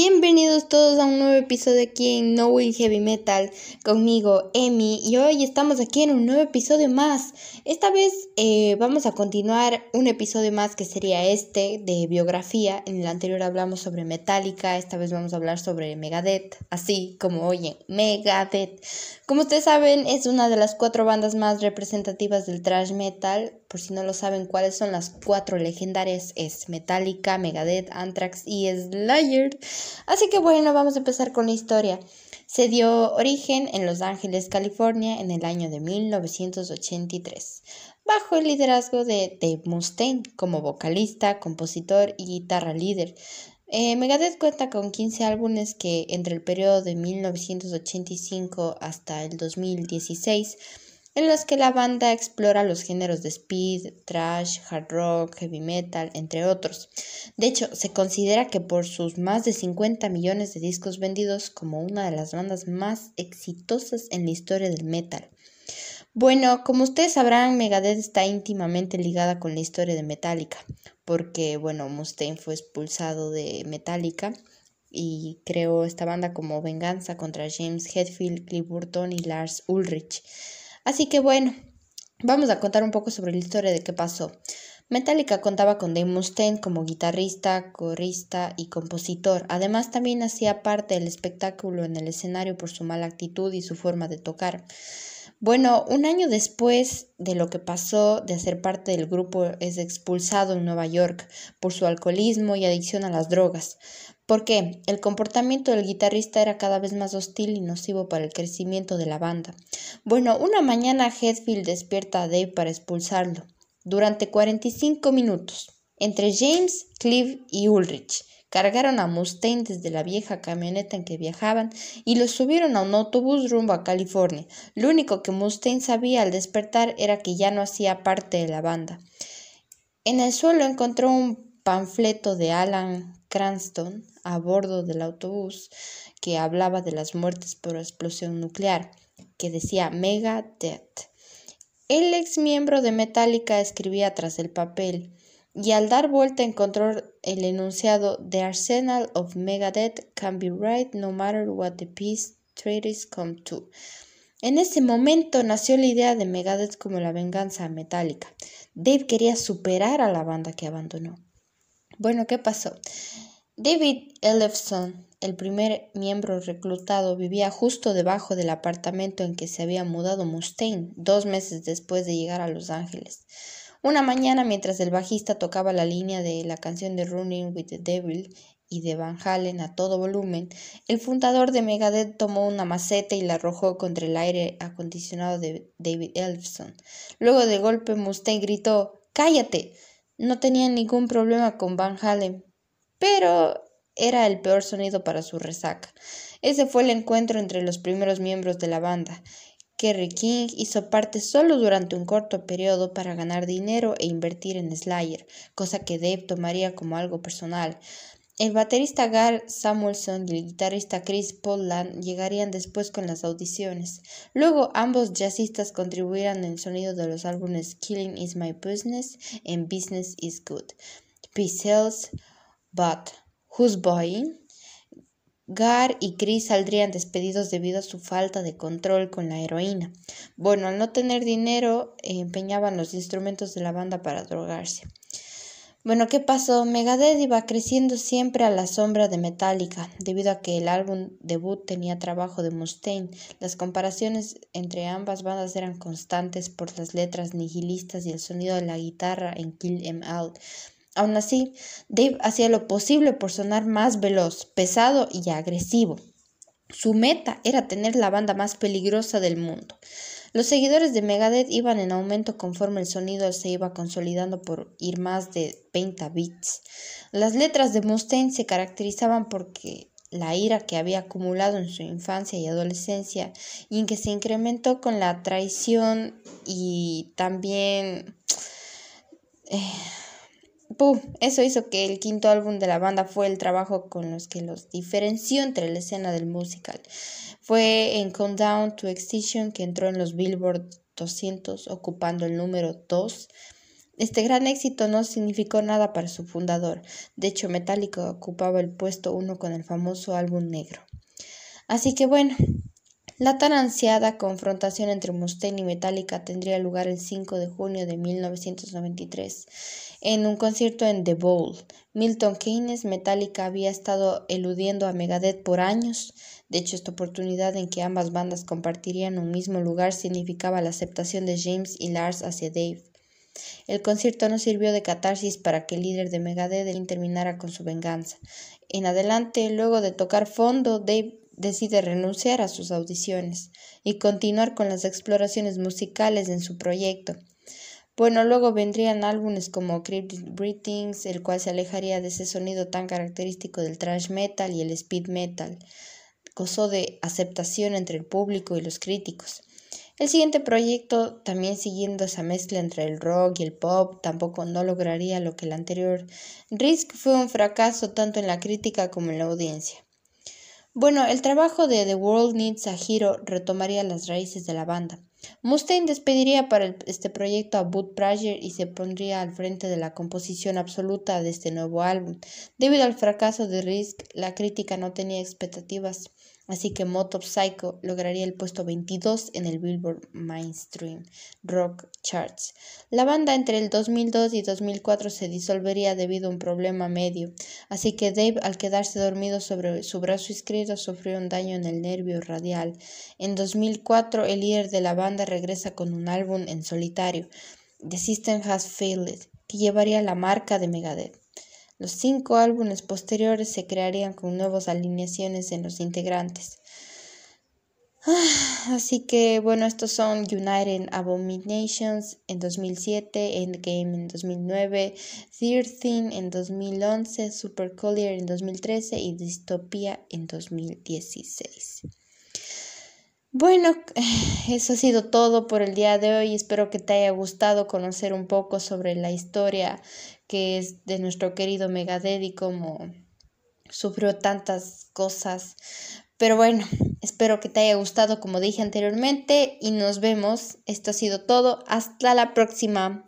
Bienvenidos todos a un nuevo episodio aquí en No Will Heavy Metal conmigo, Emi, y hoy estamos aquí en un nuevo episodio más. Esta vez eh, vamos a continuar un episodio más que sería este de biografía. En el anterior hablamos sobre Metallica, esta vez vamos a hablar sobre Megadeth, así como oyen, Megadeth. Como ustedes saben, es una de las cuatro bandas más representativas del thrash metal. Por si no lo saben, cuáles son las cuatro legendarias es Metallica, Megadeth, Anthrax y Slayer. Así que bueno, vamos a empezar con la historia. Se dio origen en Los Ángeles, California, en el año de 1983, bajo el liderazgo de Dave Mustaine como vocalista, compositor y guitarra líder. Eh, Megadeth cuenta con 15 álbumes que entre el periodo de 1985 hasta el 2016 en los que la banda explora los géneros de speed, thrash, hard rock, heavy metal, entre otros. De hecho, se considera que por sus más de 50 millones de discos vendidos como una de las bandas más exitosas en la historia del metal. Bueno, como ustedes sabrán, Megadeth está íntimamente ligada con la historia de Metallica, porque, bueno, Mustaine fue expulsado de Metallica y creó esta banda como venganza contra James Hetfield, Cliff Burton y Lars Ulrich. Así que bueno, vamos a contar un poco sobre la historia de qué pasó. Metallica contaba con Dave Mustaine como guitarrista, corista y compositor. Además también hacía parte del espectáculo en el escenario por su mala actitud y su forma de tocar. Bueno, un año después de lo que pasó de hacer parte del grupo, es expulsado en Nueva York por su alcoholismo y adicción a las drogas. ¿Por qué? El comportamiento del guitarrista era cada vez más hostil y nocivo para el crecimiento de la banda. Bueno, una mañana Hetfield despierta a Dave para expulsarlo. Durante 45 minutos, entre James, Clive y Ulrich, cargaron a Mustaine desde la vieja camioneta en que viajaban y lo subieron a un autobús rumbo a California. Lo único que Mustaine sabía al despertar era que ya no hacía parte de la banda. En el suelo encontró un panfleto de Alan Cranston a bordo del autobús que hablaba de las muertes por explosión nuclear, que decía Mega Death. El ex miembro de Metallica escribía tras el papel y al dar vuelta encontró el enunciado The arsenal of Megadeth can be right no matter what the peace treaties come to. En ese momento nació la idea de Megadeth como la venganza metálica. Dave quería superar a la banda que abandonó. Bueno, ¿qué pasó? David Ellefson, el primer miembro reclutado, vivía justo debajo del apartamento en que se había mudado Mustaine dos meses después de llegar a Los Ángeles. Una mañana, mientras el bajista tocaba la línea de la canción de Running with the Devil y de Van Halen a todo volumen, el fundador de Megadeth tomó una maceta y la arrojó contra el aire acondicionado de David Ellefson. Luego de golpe Mustaine gritó ¡Cállate! No tenía ningún problema con Van Halen, pero era el peor sonido para su resaca. Ese fue el encuentro entre los primeros miembros de la banda. Kerry King hizo parte solo durante un corto periodo para ganar dinero e invertir en Slayer, cosa que Dave tomaría como algo personal. El baterista Gar Samuelson y el guitarrista Chris Poland llegarían después con las audiciones. Luego ambos jazzistas contribuirían en el sonido de los álbumes Killing is My Business y Business is Good. Peace But Who's Buying? Gar y Chris saldrían despedidos debido a su falta de control con la heroína. Bueno, al no tener dinero, empeñaban los instrumentos de la banda para drogarse. Bueno, ¿qué pasó? Megadeth iba creciendo siempre a la sombra de Metallica, debido a que el álbum debut tenía trabajo de Mustaine. Las comparaciones entre ambas bandas eran constantes por las letras nihilistas y el sonido de la guitarra en Kill Em Out. Aún así, Dave hacía lo posible por sonar más veloz, pesado y agresivo. Su meta era tener la banda más peligrosa del mundo. Los seguidores de Megadeth iban en aumento conforme el sonido se iba consolidando por ir más de 20 bits. Las letras de Mustaine se caracterizaban porque la ira que había acumulado en su infancia y adolescencia y en que se incrementó con la traición y también eh, eso hizo que el quinto álbum de la banda fue el trabajo con los que los diferenció entre la escena del musical. Fue en Countdown to Extinction que entró en los Billboard 200 ocupando el número 2 Este gran éxito no significó nada para su fundador. De hecho, Metallica ocupaba el puesto uno con el famoso álbum negro. Así que bueno, la tan ansiada confrontación entre Mustaine y Metallica tendría lugar el 5 de junio de 1993 en un concierto en The Bowl. Milton Keynes Metallica había estado eludiendo a Megadeth por años. De hecho, esta oportunidad en que ambas bandas compartirían un mismo lugar significaba la aceptación de James y Lars hacia Dave. El concierto no sirvió de catarsis para que el líder de Megadeth terminara con su venganza. En adelante, luego de tocar fondo, Dave decide renunciar a sus audiciones y continuar con las exploraciones musicales en su proyecto. Bueno, luego vendrían álbumes como Cryptic Breathings, el cual se alejaría de ese sonido tan característico del thrash metal y el speed metal. Gozó de aceptación entre el público y los críticos. El siguiente proyecto, también siguiendo esa mezcla entre el rock y el pop, tampoco no lograría lo que el anterior. Risk fue un fracaso tanto en la crítica como en la audiencia. Bueno, el trabajo de The World Needs a Hero retomaría las raíces de la banda. Mustaine despediría para este proyecto a Bud Prager y se pondría al frente de la composición absoluta de este nuevo álbum. Debido al fracaso de Risk, la crítica no tenía expectativas Así que Moto Psycho lograría el puesto 22 en el Billboard Mainstream Rock Charts. La banda entre el 2002 y 2004 se disolvería debido a un problema medio, así que Dave al quedarse dormido sobre su brazo izquierdo sufrió un daño en el nervio radial. En 2004 el líder de la banda regresa con un álbum en solitario, The System Has Failed, que llevaría la marca de Megadeth. Los cinco álbumes posteriores se crearían con nuevas alineaciones en los integrantes. Ah, así que bueno, estos son United Abominations en 2007, Endgame en 2009, Thirteen en 2011, Super Collier en 2013 y Dystopia en 2016. Bueno, eso ha sido todo por el día de hoy. Espero que te haya gustado conocer un poco sobre la historia que es de nuestro querido Megadeth y cómo sufrió tantas cosas. Pero bueno, espero que te haya gustado como dije anteriormente y nos vemos. Esto ha sido todo. Hasta la próxima.